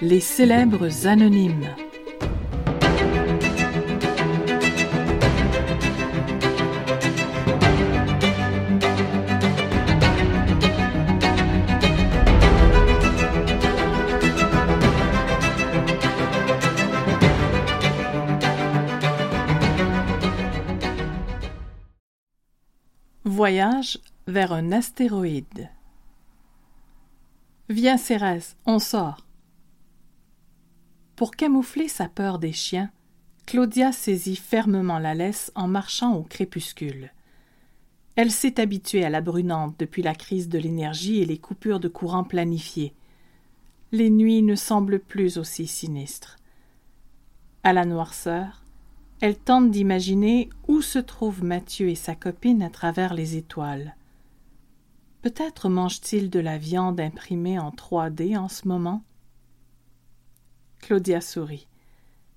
Les célèbres anonymes. Voyage vers un astéroïde. Viens, Cérès, on sort. Pour camoufler sa peur des chiens, Claudia saisit fermement la laisse en marchant au crépuscule. Elle s'est habituée à la brunante depuis la crise de l'énergie et les coupures de courant planifiées. Les nuits ne semblent plus aussi sinistres. À la noirceur, elle tente d'imaginer où se trouvent Mathieu et sa copine à travers les étoiles. Peut-être mangent-ils de la viande imprimée en 3D en ce moment? Claudia sourit.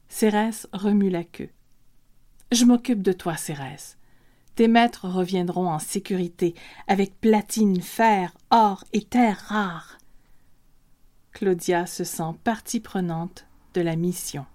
Cérès remue la queue. Je m'occupe de toi, Cérès. Tes maîtres reviendront en sécurité, avec platine, fer, or et terres rares. Claudia se sent partie prenante de la mission.